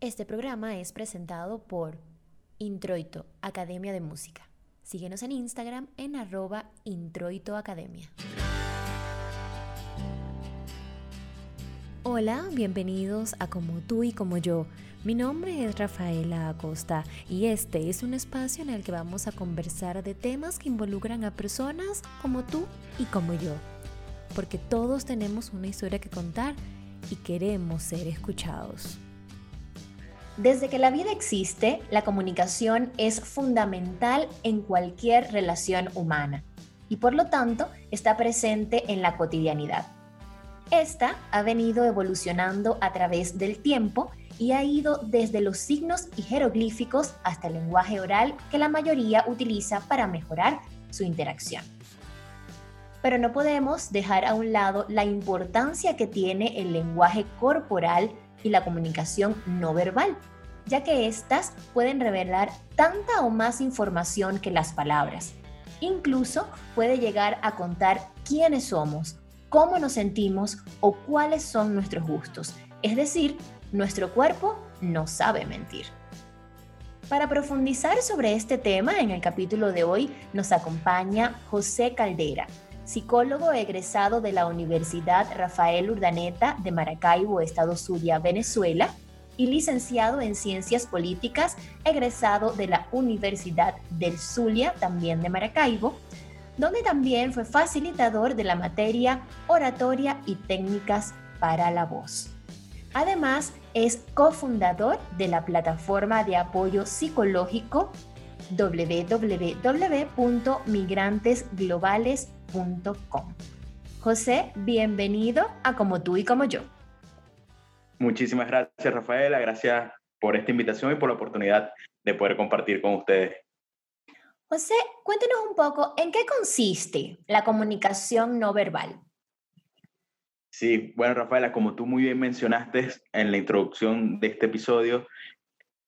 Este programa es presentado por Introito, Academia de Música. Síguenos en Instagram en arroba introitoacademia. Hola, bienvenidos a Como tú y como yo. Mi nombre es Rafaela Acosta y este es un espacio en el que vamos a conversar de temas que involucran a personas como tú y como yo. Porque todos tenemos una historia que contar y queremos ser escuchados. Desde que la vida existe, la comunicación es fundamental en cualquier relación humana y por lo tanto está presente en la cotidianidad. Esta ha venido evolucionando a través del tiempo y ha ido desde los signos y jeroglíficos hasta el lenguaje oral que la mayoría utiliza para mejorar su interacción. Pero no podemos dejar a un lado la importancia que tiene el lenguaje corporal y la comunicación no verbal, ya que éstas pueden revelar tanta o más información que las palabras. Incluso puede llegar a contar quiénes somos, cómo nos sentimos o cuáles son nuestros gustos. Es decir, nuestro cuerpo no sabe mentir. Para profundizar sobre este tema, en el capítulo de hoy nos acompaña José Caldera, psicólogo egresado de la Universidad Rafael Urdaneta de Maracaibo, Estado Zulia, Venezuela, y licenciado en Ciencias Políticas, egresado de la Universidad del Zulia, también de Maracaibo, donde también fue facilitador de la materia Oratoria y Técnicas para la Voz. Además, es cofundador de la plataforma de apoyo psicológico www.migrantesglobales.com José, bienvenido a Como tú y como yo. Muchísimas gracias, Rafaela. Gracias por esta invitación y por la oportunidad de poder compartir con ustedes. José, cuéntenos un poco en qué consiste la comunicación no verbal. Sí, bueno, Rafaela, como tú muy bien mencionaste en la introducción de este episodio,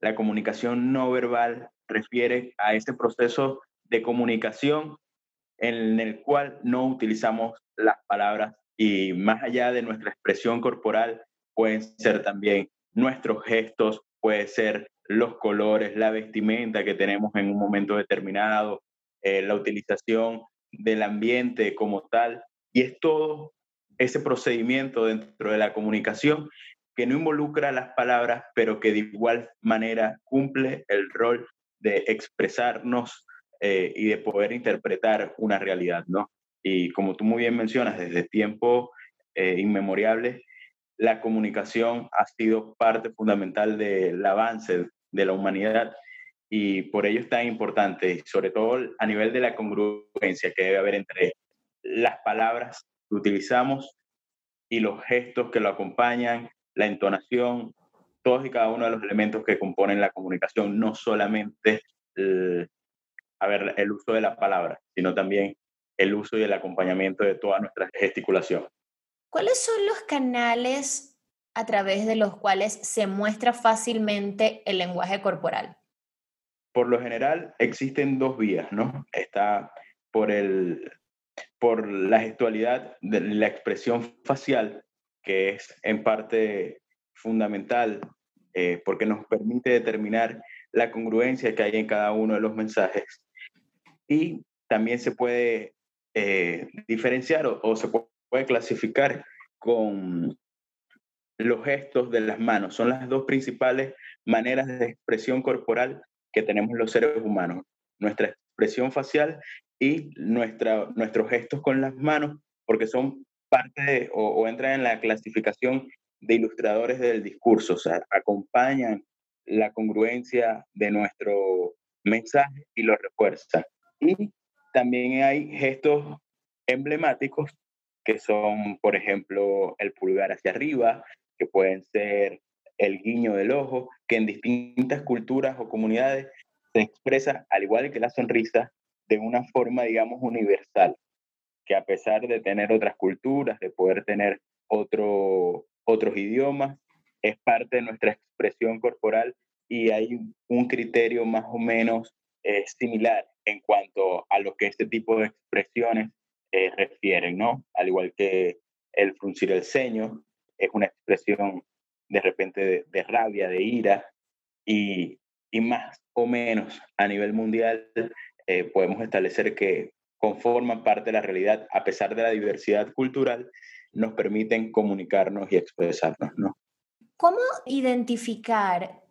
la comunicación no verbal refiere a ese proceso de comunicación en el cual no utilizamos las palabras y más allá de nuestra expresión corporal pueden ser también nuestros gestos, puede ser los colores, la vestimenta que tenemos en un momento determinado, eh, la utilización del ambiente como tal. Y es todo ese procedimiento dentro de la comunicación que no involucra las palabras, pero que de igual manera cumple el rol de expresarnos eh, y de poder interpretar una realidad, ¿no? Y como tú muy bien mencionas, desde tiempos eh, inmemoriales, la comunicación ha sido parte fundamental del avance de la humanidad y por ello es tan importante, sobre todo a nivel de la congruencia que debe haber entre las palabras que utilizamos y los gestos que lo acompañan, la entonación, todos y cada uno de los elementos que componen la comunicación, no solamente el, a ver, el uso de la palabra, sino también el uso y el acompañamiento de toda nuestra gesticulación. ¿Cuáles son los canales a través de los cuales se muestra fácilmente el lenguaje corporal? Por lo general existen dos vías, ¿no? Está por, el, por la gestualidad de la expresión facial, que es en parte fundamental eh, porque nos permite determinar la congruencia que hay en cada uno de los mensajes y también se puede eh, diferenciar o, se puede clasificar con los gestos de las manos. Son las dos principales maneras de expresión corporal que tenemos los seres humanos. Nuestra expresión facial y nuestra, nuestros gestos con las manos, porque son parte o, o, entran en la clasificación de ilustradores del discurso, o sea, acompañan la congruencia de nuestro mensaje y lo refuerzan. Y también hay gestos emblemáticos que son, por ejemplo, el pulgar hacia arriba, que pueden ser el guiño del ojo, que en distintas culturas o comunidades se expresa, al igual que la sonrisa, de una forma, digamos, universal, que a pesar de tener otras culturas, de poder tener otro, otros idiomas, es parte de nuestra expresión corporal y hay un criterio más o menos eh, similar en cuanto a lo que este tipo de expresiones eh, refieren, ¿no? Al igual que el fruncir el ceño es una expresión de repente de, rabia, de ira, y, más o menos a nivel mundial eh, podemos establecer que conforman parte de la realidad, a pesar de la diversidad cultural, nos permiten comunicarnos y expresarnos, ¿no? ¿Cómo identificar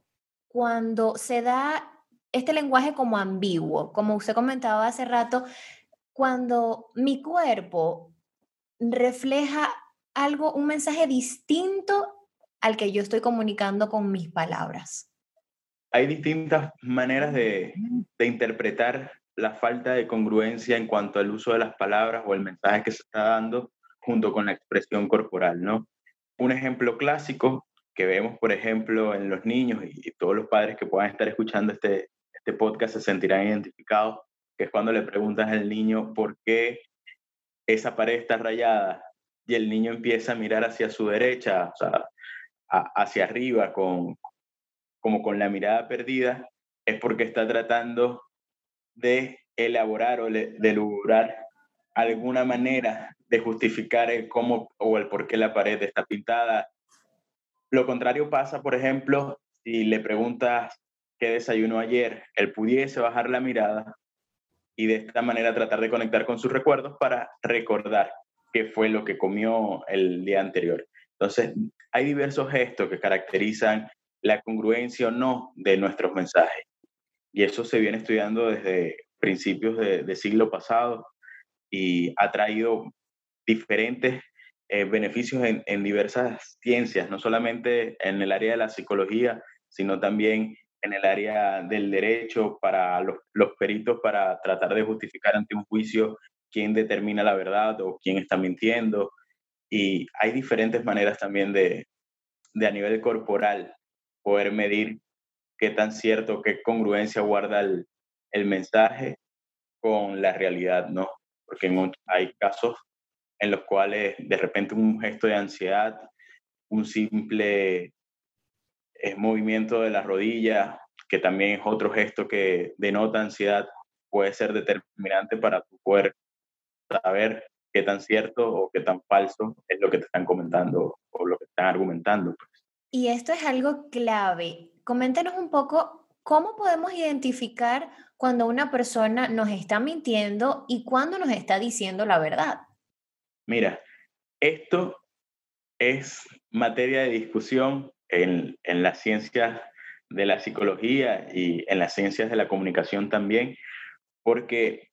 cuando se da este lenguaje como ambiguo? Como usted comentaba hace rato, cuando mi cuerpo refleja algo, un mensaje distinto al que yo estoy comunicando con mis palabras. Hay distintas maneras de, de interpretar la falta de congruencia en cuanto al uso de las palabras o el mensaje que se está dando junto con la expresión corporal, ¿no? Un ejemplo clásico que vemos, por ejemplo, en los niños y, todos los padres que puedan estar escuchando este, este podcast se sentirán identificados, que es cuando le preguntas al niño por qué esa pared está rayada y el niño empieza a mirar hacia su derecha, o sea, hacia arriba, con, como con la mirada perdida, es porque está tratando de elaborar o de lograr alguna manera de justificar el cómo o el por qué la pared está pintada. Lo contrario pasa, por ejemplo, si le preguntas qué desayunó ayer, él pudiese bajar la mirada y de esta manera tratar de conectar con sus recuerdos para recordar qué fue lo que comió el día anterior. Entonces, hay diversos gestos que caracterizan la congruencia o no de nuestros mensajes. Y eso se viene estudiando desde principios de, de siglo pasado y ha traído diferentes eh, beneficios en, en, diversas ciencias, no solamente en el área de la psicología, sino también en el área del derecho para los, peritos para tratar de justificar ante un juicio quién determina la verdad o quién está mintiendo. Y hay diferentes maneras también de, de a nivel corporal poder medir qué tan cierto, qué congruencia guarda el, el mensaje con la realidad, ¿no? porque hay casos en los cuales de repente un gesto de ansiedad, un simple eh, movimiento de la rodilla, que también es otro gesto que denota ansiedad, puede ser determinante para tu poder saber qué tan cierto o qué tan falso es lo que te están comentando o lo que están argumentando. Pues. Y esto es algo clave. Coméntenos un poco cómo podemos identificar cuando una persona nos está mintiendo y cuando nos está diciendo la verdad? Mira, esto es materia de discusión en, en las ciencias de la psicología y en las ciencias de la comunicación también, porque,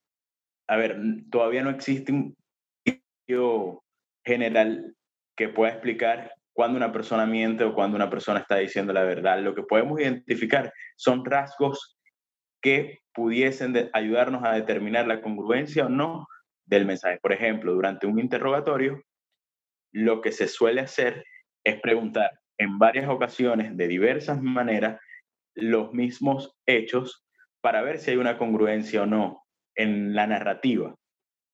a ver, todavía no existe un estudio general que pueda explicar cuando una persona miente o cuando una persona está diciendo la verdad. Lo que podemos identificar son rasgos que pudiesen ayudarnos a determinar la congruencia o no del mensaje. Por ejemplo, durante un interrogatorio, lo que se suele hacer es preguntar en varias ocasiones, de diversas maneras, los mismos hechos para ver si hay una congruencia o no en la narrativa.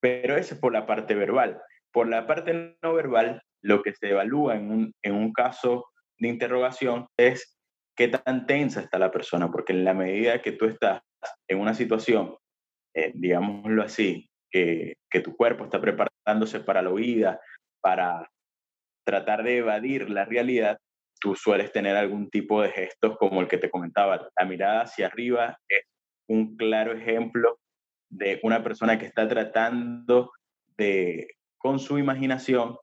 Pero eso es por la parte verbal. Por la parte no verbal, lo que se evalúa en un, en un caso de interrogación es qué tan tensa está la persona, porque en la medida que tú estás en una situación, eh, digámoslo así, que, que, tu cuerpo está preparándose para la huida, para tratar de evadir la realidad, tú sueles tener algún tipo de gestos como el que te comentaba. La mirada hacia arriba es un claro ejemplo de una persona que está tratando de, con su imaginación,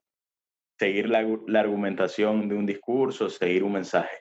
seguir la, argumentación de un discurso, seguir un mensaje.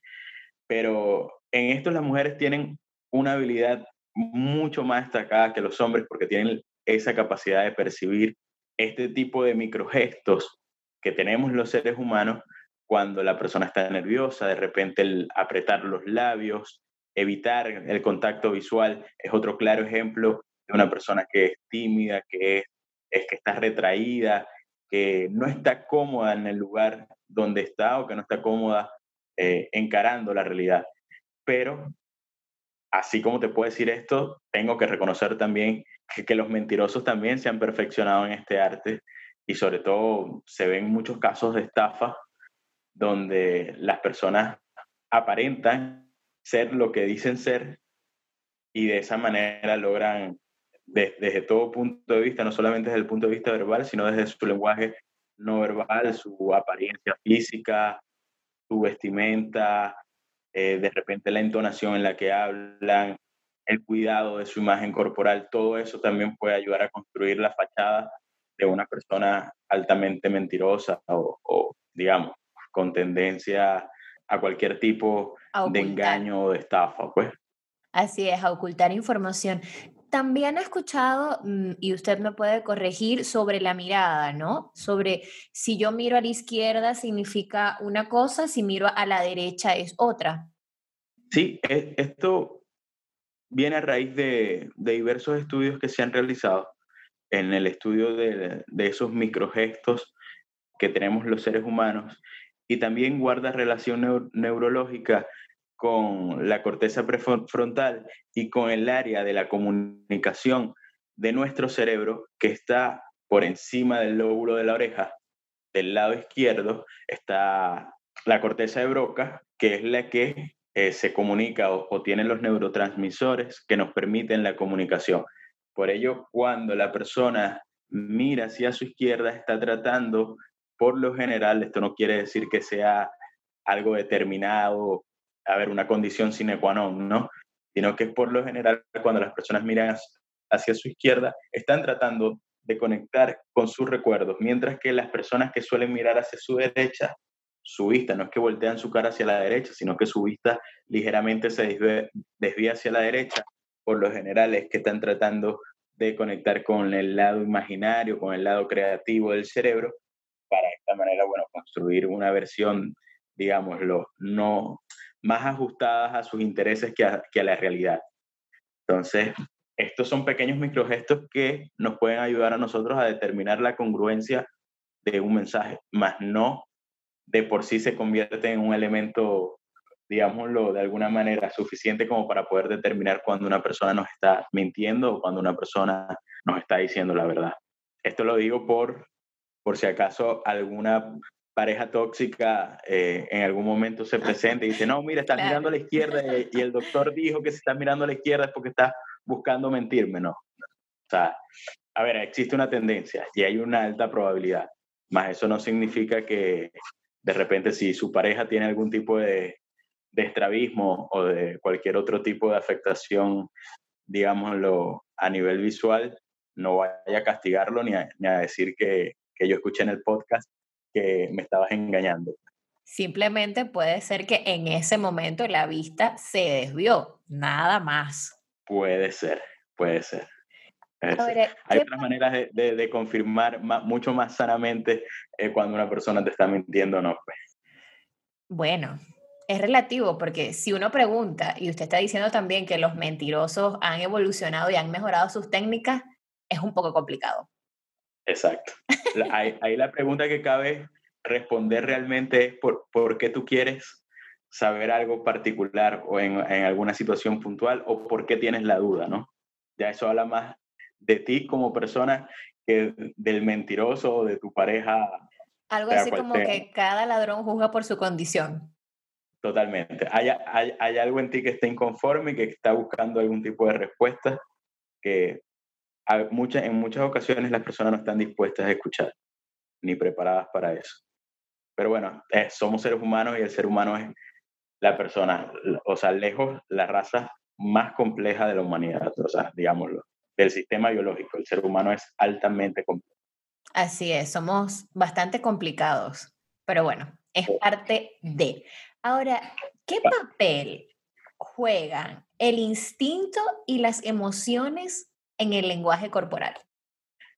Pero en esto las mujeres tienen una habilidad mucho más destacada que los hombres porque tienen esa capacidad de percibir este tipo de microgestos que tenemos los seres humanos cuando la persona está nerviosa, de repente el apretar los labios, evitar el contacto visual es otro claro ejemplo de una persona que es tímida, que es, que está retraída, que no está cómoda en el lugar donde está o que no está cómoda eh, encarando la realidad. Pero así como te puedo decir esto, tengo que reconocer también que, los mentirosos también se han perfeccionado en este arte y sobre todo se ven muchos casos de estafa donde las personas aparentan ser lo que dicen ser y de esa manera logran desde todo punto de vista, no solamente desde el punto de vista verbal, sino desde su lenguaje no verbal, su apariencia física, su vestimenta, eh, de repente la entonación en la que hablan, el cuidado de su imagen corporal, todo eso también puede ayudar a construir la fachada de una persona altamente mentirosa o, digamos, con tendencia a cualquier tipo de engaño o de estafa, pues. Así es, a ocultar información. También he escuchado, mm, y usted me puede corregir, sobre la mirada, ¿no? Sobre si yo miro a la izquierda significa una cosa, si miro a la derecha es otra. Sí, e, esto viene a raíz de, diversos estudios que se han realizado en el estudio de, esos microgestos que tenemos los seres humanos y también guarda relación neurológica con la corteza prefrontal y con el área de la comunicación de nuestro cerebro que está por encima del lóbulo de la oreja. Del lado izquierdo está la corteza de Broca, que es la que eh, se comunica o, tiene los neurotransmisores que nos permiten la comunicación. Por ello, cuando la persona mira hacia su izquierda, está tratando, por lo general, esto no quiere decir que sea algo determinado, a ver, una condición sine qua non, ¿no? Sino que por lo general, cuando las personas miran hacia su izquierda, están tratando de conectar con sus recuerdos, mientras que las personas que suelen mirar hacia su derecha su vista, no es que voltean su cara hacia la derecha, sino que su vista ligeramente se desvía, hacia la derecha, por lo general es que están tratando de conectar con el lado imaginario, con el lado creativo del cerebro, para esta manera, bueno, construir una versión, digámoslo, no más ajustadas a sus intereses que a, que a la realidad. Entonces, estos son pequeños microgestos que nos pueden ayudar a nosotros a determinar la congruencia de un mensaje, más no de por sí se convierte en un elemento, digámoslo, de alguna manera suficiente como para poder determinar cuando una persona nos está mintiendo o cuando una persona nos está diciendo la verdad. Esto lo digo por, por si acaso alguna pareja tóxica eh, en algún momento se presenta y dice, no, mira, estás mirando a la izquierda y, el doctor dijo que si estás mirando a la izquierda es porque estás buscando mentirme, no. O sea, a ver, existe una tendencia y hay una alta probabilidad, más eso no significa que, de repente si su pareja tiene algún tipo de, de estrabismo o de cualquier otro tipo de afectación, digámoslo, a nivel visual, no vaya a castigarlo ni a, ni a decir que, que yo escuché en el podcast que me estabas engañando. Simplemente puede ser que en ese momento la vista se desvió, nada más. Puede ser, puede ser. Hay otras maneras de, de, confirmar mucho más sanamente eh, cuando una persona te está mintiendo o no. Pues. Bueno, es relativo porque si uno pregunta y usted está diciendo también que los mentirosos han evolucionado y han mejorado sus técnicas, es un poco complicado. Exacto. ahí, la pregunta que cabe responder realmente es por, por qué tú quieres saber algo particular o en, en, alguna situación puntual o por qué tienes la duda, ¿no? Ya eso habla más de ti como persona que del mentiroso o de tu pareja. Algo así como que cada ladrón juzga por su condición. Totalmente. Hay, hay, hay, algo en ti que está inconforme y que está buscando algún tipo de respuesta que muchas, en muchas ocasiones las personas no están dispuestas a escuchar ni preparadas para eso. Pero bueno, eh, somos seres humanos y el ser humano es la persona, o sea, lejos la raza más compleja de la humanidad, o sea, digámoslo del sistema biológico. El ser humano es altamente complejo. Así es, somos bastante complicados, pero bueno, es parte de. Ahora, ¿qué papel juegan el instinto y las emociones en el lenguaje corporal?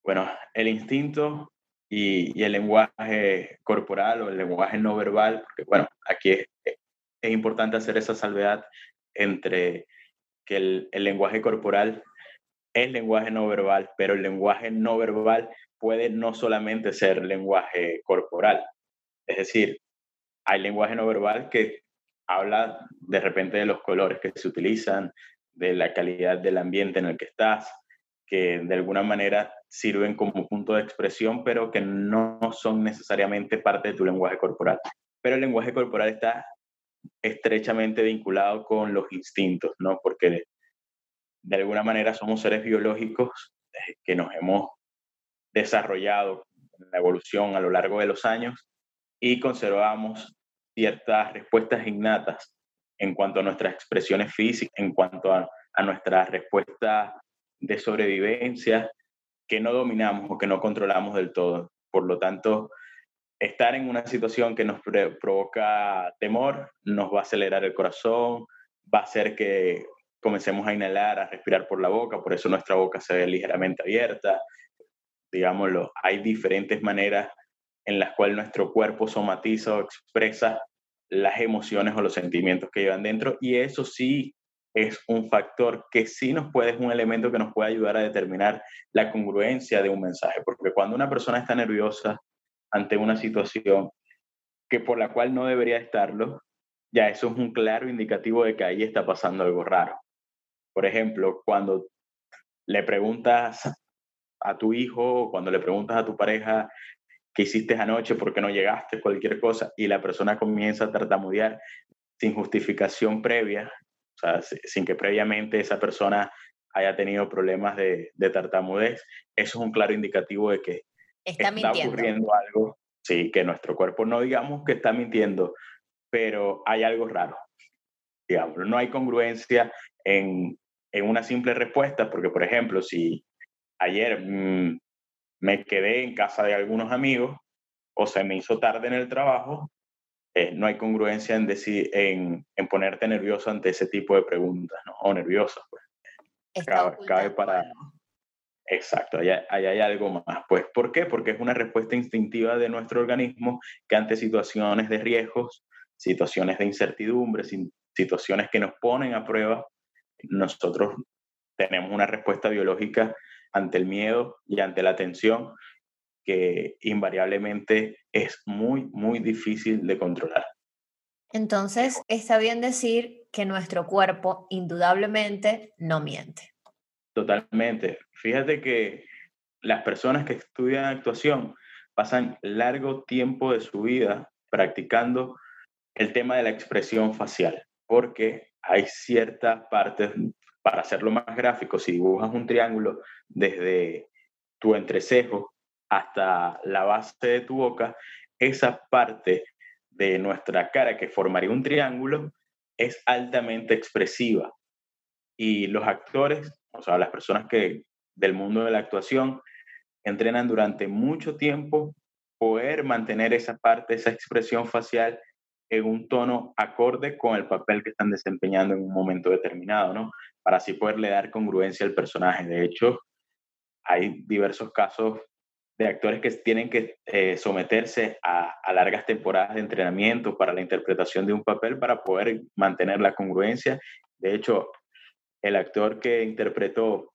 Bueno, el instinto y, el lenguaje corporal o el lenguaje no verbal, porque bueno, aquí es, es importante hacer esa salvedad entre que el lenguaje corporal es lenguaje no verbal, pero el lenguaje no verbal puede no solamente ser lenguaje corporal. Es decir, hay lenguaje no verbal que habla de repente de los colores que se utilizan, de la calidad del ambiente en el que estás, que de alguna manera sirven como punto de expresión, pero que no son necesariamente parte de tu lenguaje corporal. Pero el lenguaje corporal está estrechamente vinculado con los instintos, ¿no? Porque de alguna manera somos seres biológicos eh, que nos hemos desarrollado en la evolución a lo largo de los años y conservamos ciertas respuestas innatas en cuanto a nuestras expresiones físicas, en cuanto a, a nuestras respuestas de sobrevivencia que no dominamos o que no controlamos del todo. Por lo tanto, estar en una situación que nos provoca temor nos va a acelerar el corazón, va a hacer que comencemos a inhalar, a respirar por la boca, por eso nuestra boca se ve ligeramente abierta. Digámoslo, hay diferentes maneras en las cuales nuestro cuerpo somatiza o expresa las emociones o los sentimientos que llevan dentro y eso sí es un factor que sí nos puede, es un elemento que nos puede ayudar a determinar la congruencia de un mensaje, porque cuando una persona está nerviosa ante una situación que por la cual no debería estarlo, ya eso es un claro indicativo de que ahí está pasando algo raro. Por ejemplo, cuando le preguntas a tu hijo, cuando le preguntas a tu pareja qué hiciste anoche, por qué no llegaste, cualquier cosa, y la persona comienza a tartamudear sin justificación previa, o sea, sin que previamente esa persona haya tenido problemas de, tartamudez, eso es un claro indicativo de que está, ocurriendo algo, sí, que nuestro cuerpo no digamos que está mintiendo, pero hay algo raro, digamos, no hay congruencia en, en una simple respuesta, porque por ejemplo, si ayer mm, me quedé en casa de algunos amigos o se me hizo tarde en el trabajo, eh, no hay congruencia en, decir, en, en, ponerte nervioso ante ese tipo de preguntas, ¿no? O nervioso, pues. Cabe, para... Exacto, ahí, hay algo más. Pues, ¿por qué? Porque es una respuesta instintiva de nuestro organismo que ante situaciones de riesgos, situaciones de incertidumbre, situaciones que nos ponen a prueba, nosotros tenemos una respuesta biológica ante el miedo y ante la tensión que invariablemente es muy, muy difícil de controlar. Entonces, está bien decir que nuestro cuerpo indudablemente no miente. Totalmente. Fíjate que las personas que estudian actuación pasan largo tiempo de su vida practicando el tema de la expresión facial, porque hay ciertas partes para hacerlo más gráfico, si dibujas un triángulo desde tu entrecejo hasta la base de tu boca, esa parte de nuestra cara que formaría un triángulo es altamente expresiva. Y los actores, o sea, las personas que del mundo de la actuación, entrenan durante mucho tiempo poder mantener esa parte, esa expresión facial en un tono acorde con el papel que están desempeñando en un momento determinado, ¿no? Para así poderle dar congruencia al personaje. De hecho, hay diversos casos de actores que tienen que eh, someterse a, a, largas temporadas de entrenamiento para la interpretación de un papel para poder mantener la congruencia. De hecho, el actor que interpretó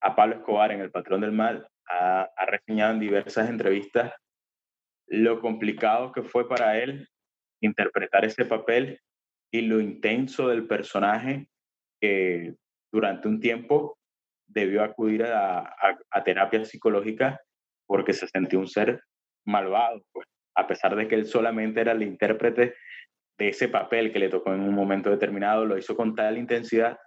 a Pablo Escobar en El Patrón del Mal ha, ha reseñado en diversas entrevistas lo complicado que fue para él interpretar ese papel y lo intenso del personaje que durante un tiempo debió acudir a, terapia psicológica porque se sentía un ser malvado, pues, a pesar de que él solamente era el intérprete de ese papel que le tocó en un momento determinado, lo hizo con tal intensidad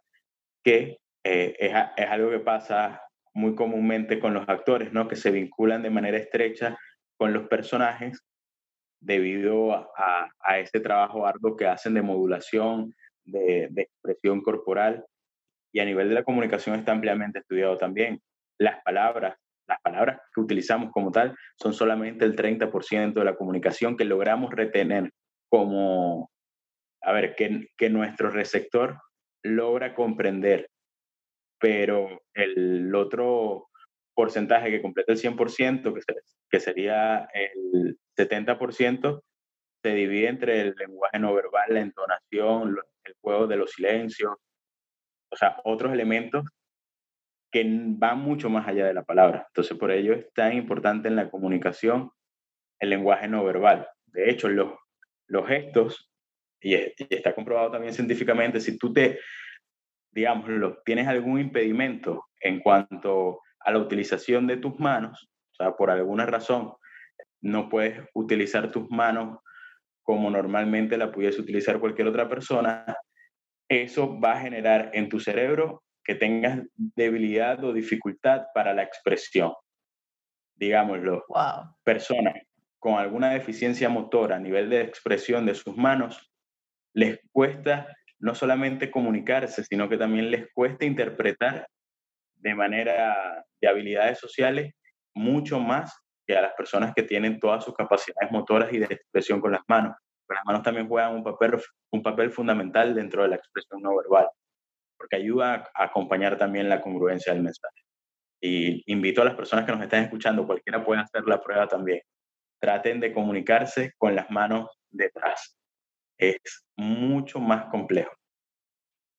que eh, es, algo que pasa muy comúnmente con los actores, ¿no? que se vinculan de manera estrecha con los personajes debido a, a, ese trabajo arduo que hacen de modulación, de, expresión corporal y a nivel de la comunicación está ampliamente estudiado también. Las palabras, las palabras que utilizamos como tal son solamente el 30% de la comunicación que logramos retener como, a ver, que, que nuestro receptor logra comprender, pero el otro porcentaje que completa el 100%, que, que sería el 70%, se divide entre el lenguaje no verbal, la entonación, el juego de los silencios, o sea, otros elementos que van mucho más allá de la palabra. Entonces, por ello es tan importante en la comunicación el lenguaje no verbal. De hecho, los, los gestos, y, está comprobado también científicamente, si tú te, digamos, tienes algún impedimento en cuanto a la utilización de tus manos, o sea, por alguna razón no puedes utilizar tus manos como normalmente la pudiese utilizar cualquier otra persona, eso va a generar en tu cerebro que tengas debilidad o dificultad para la expresión. Digámoslo, wow. personas con alguna deficiencia motora a nivel de expresión de sus manos, les cuesta no solamente comunicarse, sino que también les cuesta interpretar de manera de habilidades sociales mucho más que a las personas que tienen todas sus capacidades motoras y de expresión con las manos. las manos también juegan un papel, un papel fundamental dentro de la expresión no verbal, porque ayuda a acompañar también la congruencia del mensaje. Y invito a las personas que nos están escuchando, cualquiera puede hacer la prueba también. Traten de comunicarse con las manos detrás. Es mucho más complejo.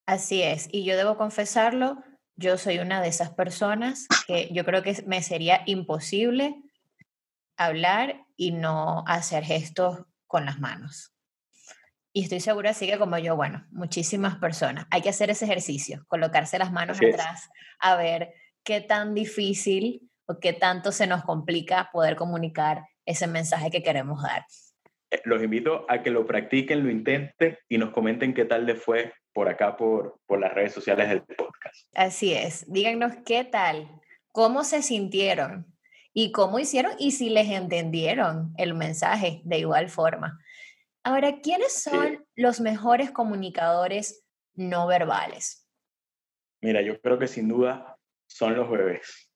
Así es, y yo debo confesarlo, yo soy una de esas personas que yo creo que me sería imposible hablar y no hacer gestos con las manos. Y estoy segura, así que como yo, bueno, muchísimas personas. Hay que hacer ese ejercicio, colocarse las manos atrás, a ver qué tan difícil o qué tanto se nos complica poder comunicar ese mensaje que queremos dar. Eh, los invito a que lo practiquen, lo intenten y nos comenten qué tal les fue por acá, por, por las redes sociales del podcast. Así es. Díganos qué tal, cómo se sintieron y cómo hicieron y si les entendieron el mensaje de igual forma. Ahora, ¿quiénes son los mejores comunicadores no verbales? Mira, yo creo que sin duda son los bebés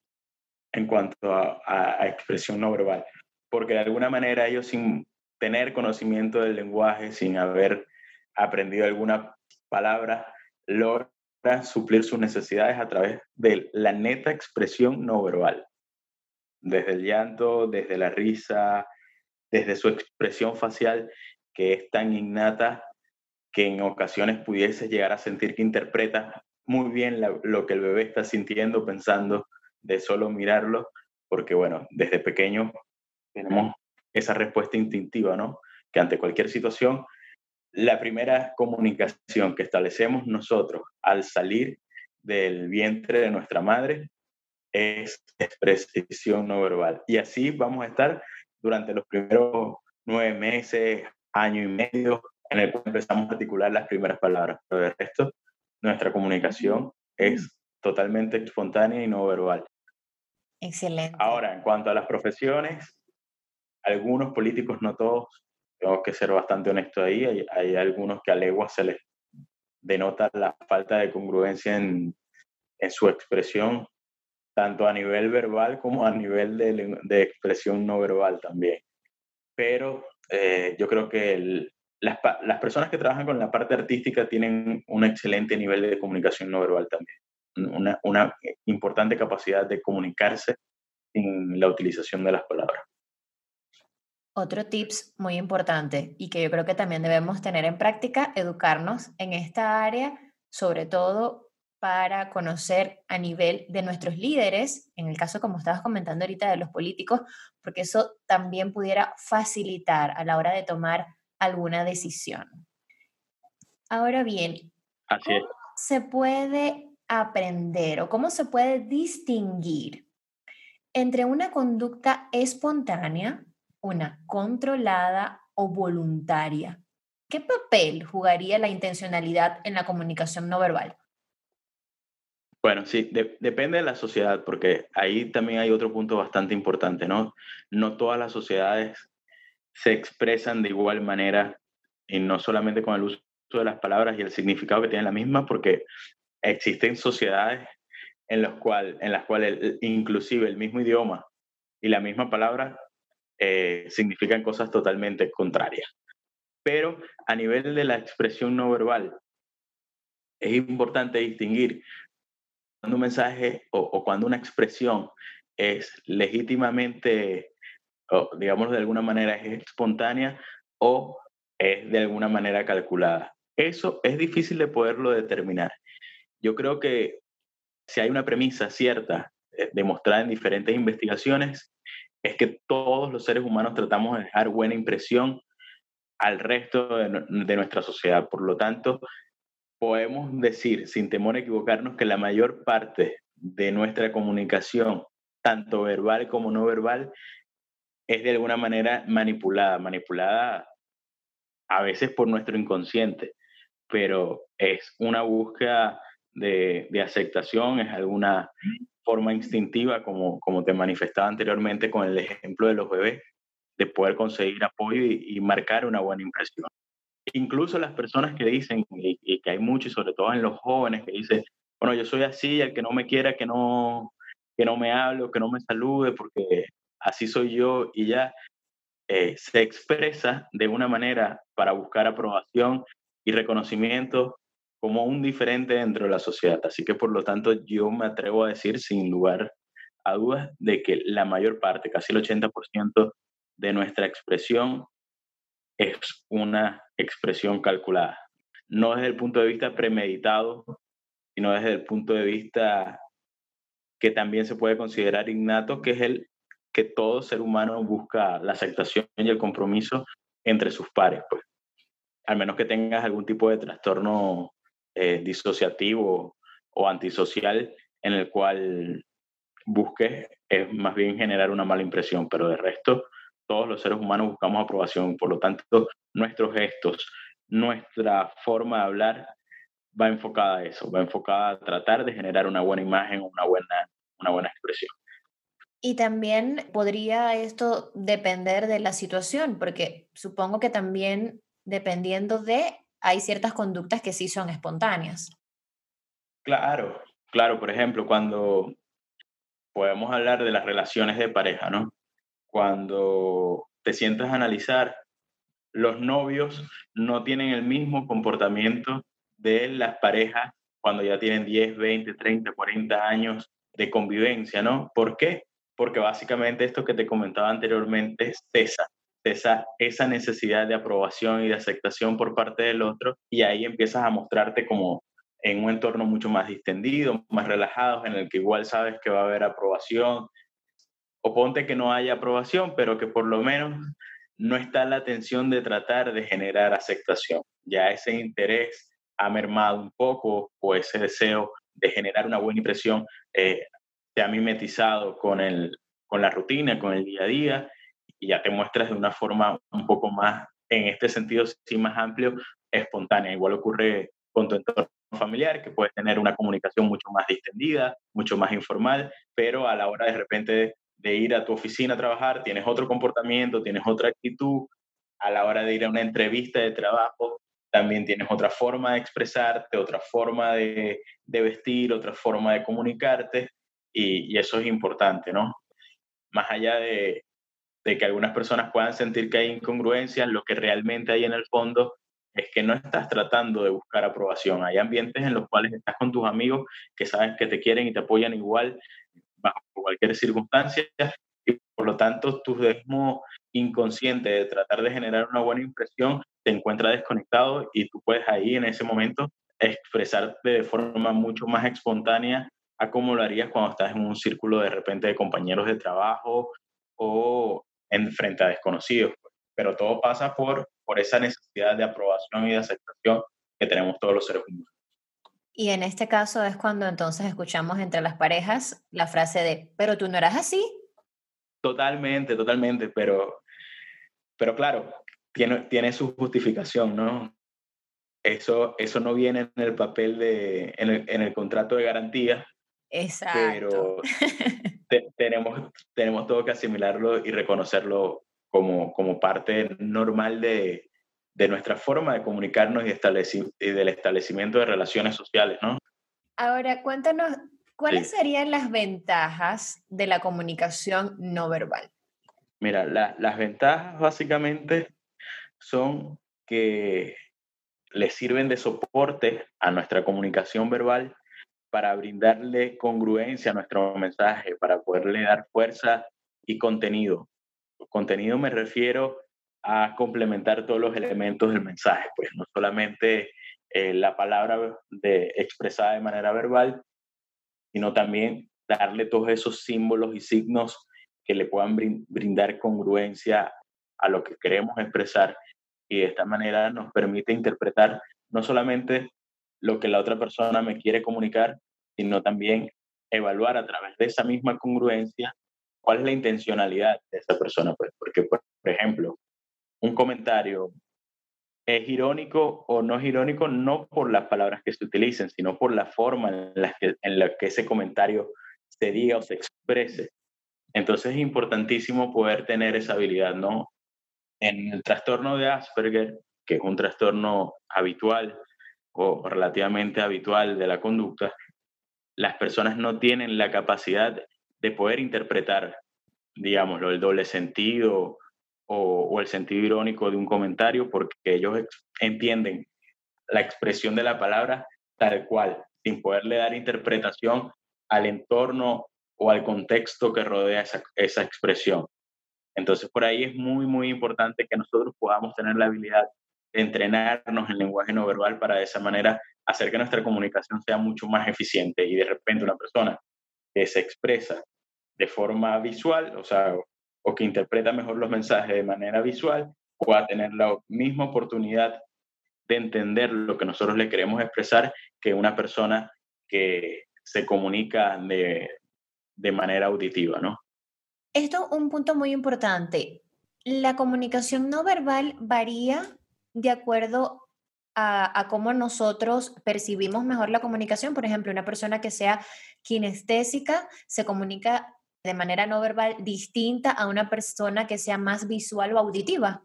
en cuanto a, a, expresión no verbal, porque de alguna manera ellos sin tener conocimiento del lenguaje, sin haber aprendido alguna palabra, logran suplir sus necesidades a través de la neta expresión no verbal. Desde el llanto, desde la risa, desde su expresión facial, que es tan innata que en ocasiones pudiese llegar a sentir que interpreta muy bien lo que el bebé está sintiendo, pensando, de solo mirarlo, porque bueno, desde pequeño tenemos esa respuesta instintiva, ¿no? Que ante cualquier situación, la primera comunicación que establecemos nosotros al salir del vientre de nuestra madre es expresión no verbal. Y así vamos a estar durante los primeros nueve meses, año y medio, en el cual empezamos a articular las primeras palabras. Pero de resto, nuestra comunicación es totalmente espontánea y no verbal. Excelente. Ahora, en cuanto a las profesiones, algunos políticos, no todos, tengo que ser bastante honesto ahí, hay, hay algunos que a legua se les denota la falta de congruencia en, en su expresión, tanto a nivel verbal como a nivel de, de expresión no verbal también. Pero eh, yo creo que el, las, las, personas que trabajan con la parte artística tienen un excelente nivel de comunicación no verbal también, una, una importante capacidad de comunicarse sin la utilización de las palabras. Otro tips muy importante y que yo creo que también debemos tener en práctica, educarnos en esta área, sobre todo para conocer a nivel de nuestros líderes, en el caso como estabas comentando ahorita de los políticos, porque eso también pudiera facilitar a la hora de tomar alguna decisión. Ahora bien, ¿cómo se puede aprender o cómo se puede distinguir entre una conducta espontánea, una controlada o voluntaria? ¿Qué papel jugaría la intencionalidad en la comunicación no verbal? Bueno, sí, depende de la sociedad, porque ahí también hay otro punto bastante importante, ¿no? No todas las sociedades se expresan de igual manera y no solamente con el uso de las palabras y el significado que tienen la misma, porque existen sociedades en, las cuales inclusive el mismo idioma y la misma palabra eh, significan cosas totalmente contrarias. Pero a nivel de la expresión no verbal, es importante distinguir un mensaje o, cuando una expresión es legítimamente o digamos de alguna manera es espontánea o es de alguna manera calculada. Eso es difícil de poderlo determinar. Yo creo que si hay una premisa cierta eh, demostrada en diferentes investigaciones, es que todos los seres humanos tratamos de dejar buena impresión al resto de nuestra sociedad. Por lo tanto, podemos decir, sin temor a equivocarnos, que la mayor parte de nuestra comunicación, tanto verbal como no verbal, es de alguna manera manipulada, manipulada a veces por nuestro inconsciente, pero es una búsqueda de, aceptación, es alguna forma instintiva, como, como te manifestaba anteriormente con el ejemplo de los bebés, de poder conseguir apoyo y, marcar una buena impresión. Incluso las personas que dicen, y, que hay muchos, sobre todo en los jóvenes, que dicen, bueno, yo soy así, el que no me quiera, que no, que no me hable que no me salude, porque así soy yo y ya eh, se expresa de una manera para buscar aprobación y reconocimiento como un diferente dentro de la sociedad. Así que por lo tanto yo me atrevo a decir sin lugar a dudas de que la mayor parte, casi el 80% de nuestra expresión es una expresión calculada. No desde el punto de vista premeditado, sino desde el punto de vista que también se puede considerar innato, que es el que todo ser humano busca la aceptación y el compromiso entre sus pares, pues. Al menos que tengas algún tipo de trastorno eh, disociativo o antisocial en el cual busques es más bien generar una mala impresión, pero de resto todos los seres humanos buscamos aprobación, por lo tanto nuestros gestos, nuestra forma de hablar va enfocada a eso, va enfocada a tratar de generar una buena imagen, una buena, una buena expresión. Y también podría esto depender de la situación, porque supongo que también dependiendo de hay ciertas conductas que sí son espontáneas. Claro, claro, por ejemplo, cuando podemos hablar de las relaciones de pareja, ¿no? Cuando te sientas a analizar, los novios no tienen el mismo comportamiento de las parejas cuando ya tienen 10, 20, 30, 40 años de convivencia, ¿no? ¿Por qué? Porque básicamente esto que te comentaba anteriormente cesa esa, esa necesidad de aprobación y de aceptación por parte del otro y ahí empiezas a mostrarte como en un entorno mucho más distendido, más relajado, en el que igual sabes que va a haber aprobación, o ponte que no haya aprobación, pero que por lo menos no está la tensión de tratar de generar aceptación. Ya ese interés ha mermado un poco o ese deseo de generar una buena impresión eh, se ha mimetizado con, el, con la rutina, con el día a día y ya te muestras de una forma un poco más, en este sentido, sí más amplio, espontánea. Igual ocurre con tu entorno familiar, que puedes tener una comunicación mucho más distendida, mucho más informal, pero a la hora de repente de ir a tu oficina a trabajar, tienes otro comportamiento, tienes otra actitud, a la hora de ir a una entrevista de trabajo, también tienes otra forma de expresarte, otra forma de, de vestir, otra forma de comunicarte, y, y, eso es importante, ¿no? Más allá de, de que algunas personas puedan sentir que hay incongruencias, lo que realmente hay en el fondo es que no estás tratando de buscar aprobación. Hay ambientes en los cuales estás con tus amigos que sabes que te quieren y te apoyan igual bajo cualquier circunstancia y por lo tanto tu ritmo inconsciente de tratar de generar una buena impresión te encuentra desconectado y tú puedes ahí en ese momento expresarte de forma mucho más espontánea a cómo lo harías cuando estás en un círculo de repente de compañeros de trabajo o en frente a desconocidos. Pues. Pero todo pasa por, por esa necesidad de aprobación y de aceptación que tenemos todos los seres humanos. Y en este caso es cuando entonces escuchamos entre las parejas la frase de, pero tú no eras así. Totalmente, totalmente, pero, pero claro, tiene, tiene su justificación, ¿no? Eso, eso no viene en el papel de, en el, en el contrato de garantía. Exacto. Pero tenemos, tenemos todo que asimilarlo y reconocerlo como, como parte normal de, de nuestra forma de comunicarnos y, y, del establecimiento de relaciones sociales, ¿no? Ahora, cuéntanos, ¿cuáles serían las ventajas de la comunicación no verbal? Mira, las ventajas básicamente son que le sirven de soporte a nuestra comunicación verbal para brindarle congruencia a nuestro mensaje, para poderle dar fuerza y contenido. Contenido me refiero a complementar todos los elementos del mensaje, pues no solamente eh, la palabra de, expresada de manera verbal, sino también darle todos esos símbolos y signos que le puedan brindar congruencia a lo que queremos expresar y de esta manera nos permite interpretar no solamente lo que la otra persona me quiere comunicar, sino también evaluar a través de esa misma congruencia cuál es la intencionalidad de esa persona. Pues, porque, por ejemplo, un comentario es irónico o no es irónico no por las palabras que se utilicen, sino por la forma en la que, en la que ese comentario se diga o se exprese. Entonces es importantísimo poder tener esa habilidad, ¿no? En el trastorno de Asperger, que es un trastorno habitual o relativamente habitual de la conducta, las personas no tienen la capacidad de poder interpretar, digámoslo, el doble sentido o, el sentido irónico de un comentario porque ellos entienden la expresión de la palabra tal cual, sin poderle dar interpretación al entorno o al contexto que rodea esa, esa expresión. Entonces, por ahí es muy, muy importante que nosotros podamos tener la habilidad de entrenarnos en lenguaje no verbal para de esa manera hacer que nuestra comunicación sea mucho más eficiente y de repente una persona que se expresa de forma visual, o sea, o que interpreta mejor los mensajes de manera visual, pueda tener la misma oportunidad de entender lo que nosotros le queremos expresar que una persona que se comunica de, de manera auditiva, ¿no? Esto es un punto muy importante. La comunicación no verbal varía de acuerdo a, a, cómo nosotros percibimos mejor la comunicación. Por ejemplo, una persona que sea kinestésica se comunica de manera no verbal distinta a una persona que sea más visual o auditiva.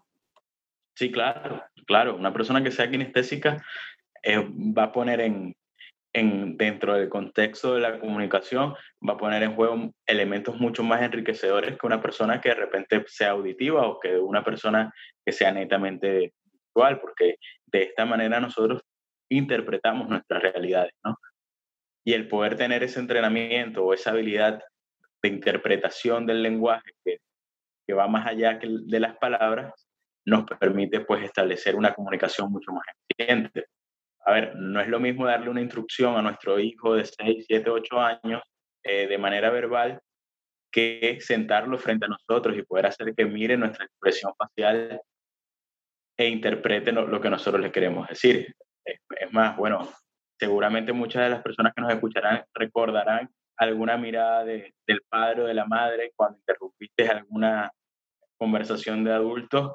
Sí, claro, claro. Una persona que sea kinestésica eh, va a poner en, en, dentro del contexto de la comunicación, va a poner en juego elementos mucho más enriquecedores que una persona que de repente sea auditiva o que una persona que sea netamente visual, porque de esta manera nosotros interpretamos nuestras realidades, ¿no? Y el poder tener ese entrenamiento o esa habilidad de interpretación del lenguaje que, va más allá de las palabras, nos permite pues establecer una comunicación mucho más eficiente. A ver, no es lo mismo darle una instrucción a nuestro hijo de 6, 7, 8 años eh, de manera verbal que sentarlo frente a nosotros y poder hacer que mire nuestra expresión facial e interprete lo, que nosotros le queremos decir. Es más, bueno, seguramente muchas de las personas que nos escucharán recordarán alguna mirada de, del padre o de la madre cuando interrumpiste alguna conversación de adultos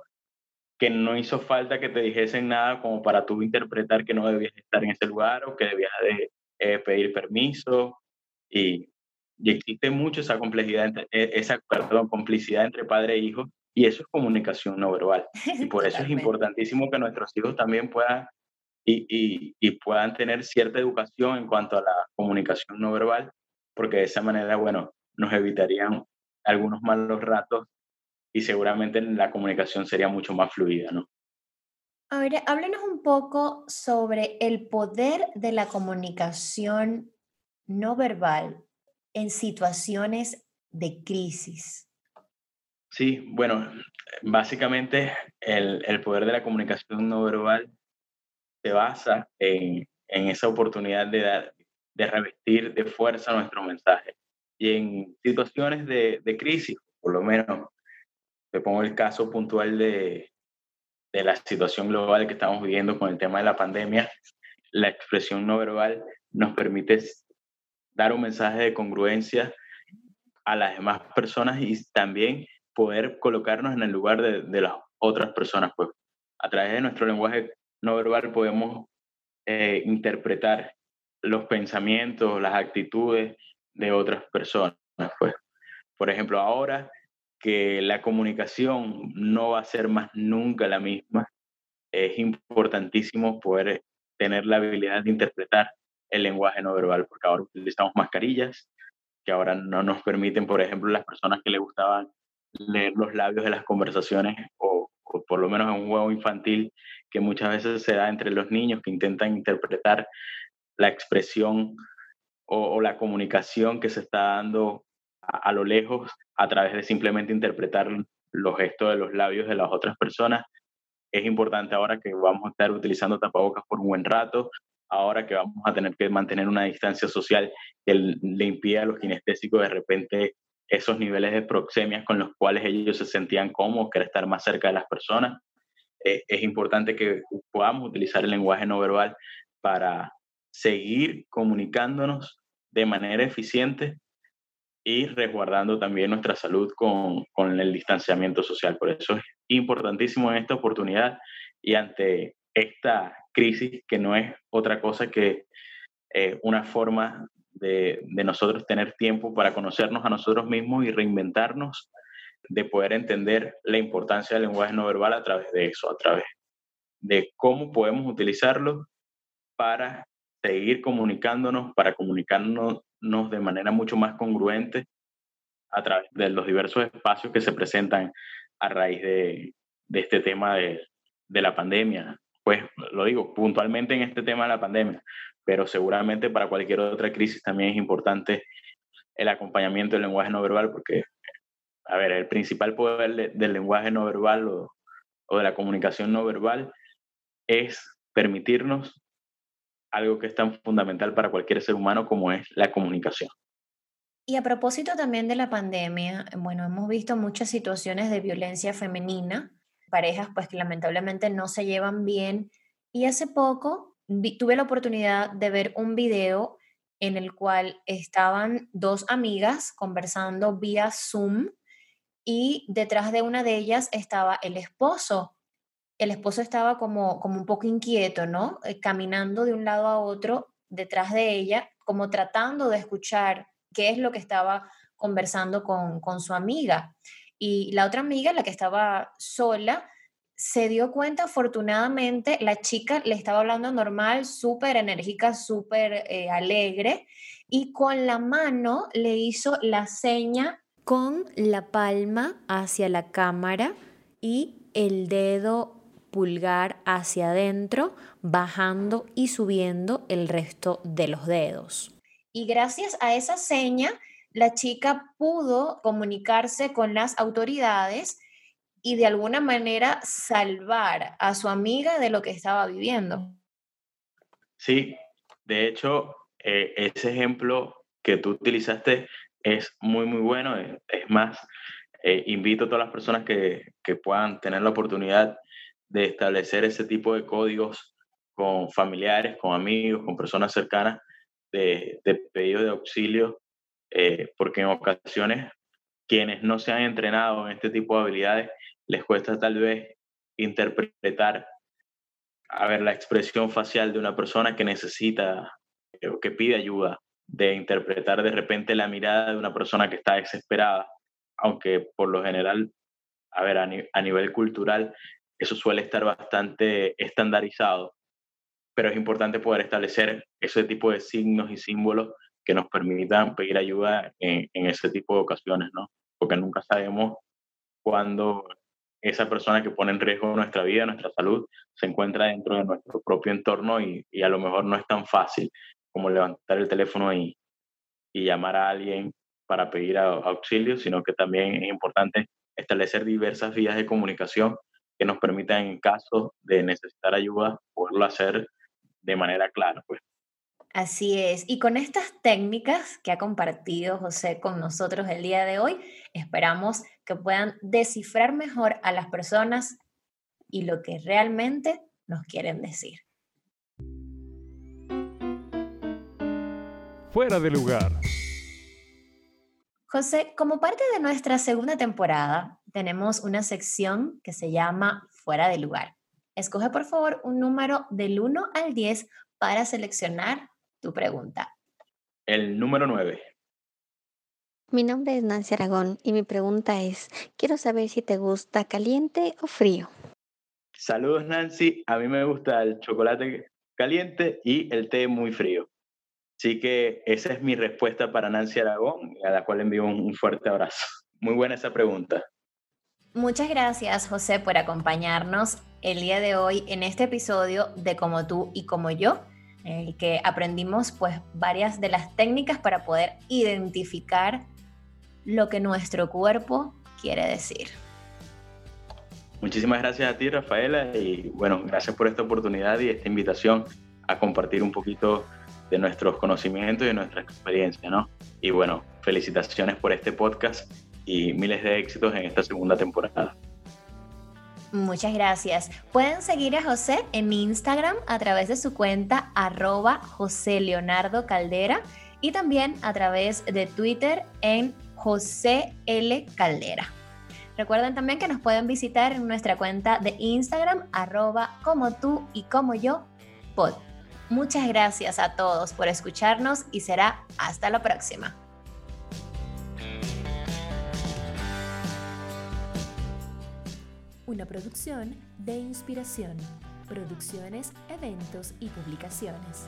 que no hizo falta que te dijesen nada como para tú interpretar que no debías estar en ese lugar o que debías de eh, pedir permiso y, y, existe mucho esa complejidad, entre, e, esa perdón, complicidad entre padre e hijo y eso es comunicación no verbal y por eso es importantísimo que nuestros hijos también puedan y, y, y puedan tener cierta educación en cuanto a la comunicación no verbal porque de esa manera, bueno, nos evitarían algunos malos ratos y seguramente la comunicación sería mucho más fluida, ¿no? Ahora, háblenos un poco sobre el poder de la comunicación no verbal en situaciones de crisis. Sí, bueno, básicamente el, el poder de la comunicación no verbal se basa en, en esa oportunidad de, dar, de revestir de fuerza nuestro mensaje. Y en situaciones de, de crisis, por lo menos, te pongo el caso puntual de, de la situación global que estamos viviendo con el tema de la pandemia, la expresión no verbal nos permite dar un mensaje de congruencia a las demás personas y también poder colocarnos en el lugar de, de las otras personas. Pues a través de nuestro lenguaje no verbal podemos eh, interpretar los pensamientos, las actitudes de otras personas. Pues. Por ejemplo, ahora que la comunicación no va a ser más nunca la misma, es importantísimo poder tener la habilidad de interpretar el lenguaje no verbal, porque ahora utilizamos mascarillas que ahora no nos permiten, por ejemplo, las personas que le gustaban leer los labios de las conversaciones o, o por lo menos en un juego infantil que muchas veces se da entre los niños que intentan interpretar la expresión o, la comunicación que se está dando a, a, lo lejos a través de simplemente interpretar los gestos de los labios de las otras personas. Es importante ahora que vamos a estar utilizando tapabocas por un buen rato, ahora que vamos a tener que mantener una distancia social que le impide a los kinestésicos de repente esos niveles de proxemias con los cuales ellos se sentían cómodos, querer estar más cerca de las personas. Eh, es importante que podamos utilizar el lenguaje no verbal para seguir comunicándonos de manera eficiente y resguardando también nuestra salud con, con, el distanciamiento social. Por eso es importantísimo en esta oportunidad y ante esta crisis que no es otra cosa que eh, una forma de, de nosotros tener tiempo para conocernos a nosotros mismos y reinventarnos, de poder entender la importancia del lenguaje no verbal a través de eso, a través de cómo podemos utilizarlo para seguir comunicándonos, para comunicarnos de manera mucho más congruente a través de los diversos espacios que se presentan a raíz de, de este tema de, de la pandemia. Pues lo digo puntualmente en este tema de la pandemia, pero seguramente para cualquier otra crisis también es importante el acompañamiento del lenguaje no verbal, porque, a ver, el principal poder del lenguaje no verbal o, o de la comunicación no verbal es permitirnos algo que es tan fundamental para cualquier ser humano como es la comunicación. Y a propósito también de la pandemia, bueno, hemos visto muchas situaciones de violencia femenina, parejas pues que lamentablemente no se llevan bien. Y hace poco tuve la oportunidad de ver un video en el cual estaban dos amigas conversando vía Zoom y detrás de una de ellas estaba el esposo el esposo estaba como, como un poco inquieto, ¿no? Eh, caminando de un lado a otro detrás de ella, como tratando de escuchar qué es lo que estaba conversando con, con su amiga. Y la otra amiga, la que estaba sola, se dio cuenta, afortunadamente, la chica le estaba hablando normal, súper enérgica, súper eh, alegre, y con la mano le hizo la seña con la palma hacia la cámara y el dedo pulgar hacia adentro, bajando y subiendo el resto de los dedos. Y gracias a esa seña, la chica pudo comunicarse con las autoridades y de alguna manera salvar a su amiga de lo que estaba viviendo. Sí, de hecho, eh, ese ejemplo que tú utilizaste es muy, muy bueno. Es, más, eh, invito a todas las personas que, que puedan tener la oportunidad de establecer ese tipo de códigos con familiares, con amigos, con personas cercanas, de, de de auxilio, eh, porque en ocasiones quienes no se han entrenado en este tipo de habilidades les cuesta tal vez interpretar, a ver, la expresión facial de una persona que necesita eh, o que pide ayuda, de interpretar de repente la mirada de una persona que está desesperada, aunque por lo general, a ver, a nivel cultural eso suele estar bastante estandarizado, pero es importante poder establecer ese tipo de signos y símbolos que nos permitan pedir ayuda en, ese tipo de ocasiones, ¿no? Porque nunca sabemos cuándo esa persona que pone en riesgo nuestra vida, nuestra salud, se encuentra dentro de nuestro propio entorno y, a lo mejor no es tan fácil como levantar el teléfono y, llamar a alguien para pedir auxilio, sino que también es importante establecer diversas vías de comunicación que nos permitan en caso de necesitar ayuda poderlo hacer de manera clara. Pues. Así es. Y con estas técnicas que ha compartido José con nosotros el día de hoy, esperamos que puedan descifrar mejor a las personas y lo que realmente nos quieren decir. Fuera de lugar. José, como parte de nuestra segunda temporada, tenemos una sección que se llama Fuera de lugar. Escoge por favor un número del 1 al 10 para seleccionar tu pregunta. El número 9. Mi nombre es Nancy Aragón y mi pregunta es, quiero saber si te gusta caliente o frío. Saludos Nancy, a mí me gusta el chocolate caliente y el té muy frío. Así que esa es mi respuesta para Nancy Aragón, a la cual envío un fuerte abrazo. Muy buena esa pregunta. Muchas gracias, José, por acompañarnos el día de hoy en este episodio de Como tú y como yo, en el que aprendimos pues varias de las técnicas para poder identificar lo que nuestro cuerpo quiere decir. Muchísimas gracias a ti, Rafaela, y bueno, gracias por esta oportunidad y esta invitación a compartir un poquito de nuestros conocimientos y de nuestra experiencia, ¿no? Y bueno, felicitaciones por este podcast y miles de éxitos en esta segunda temporada. Muchas gracias. Pueden seguir a José en Instagram a través de su cuenta arroba José Leonardo Caldera y también a través de Twitter en José L. Caldera. Recuerden también que nos pueden visitar en nuestra cuenta de Instagram arroba como tú y como yo pod. Muchas gracias a todos por escucharnos y será hasta la próxima. una producción de inspiración, producciones, eventos y publicaciones.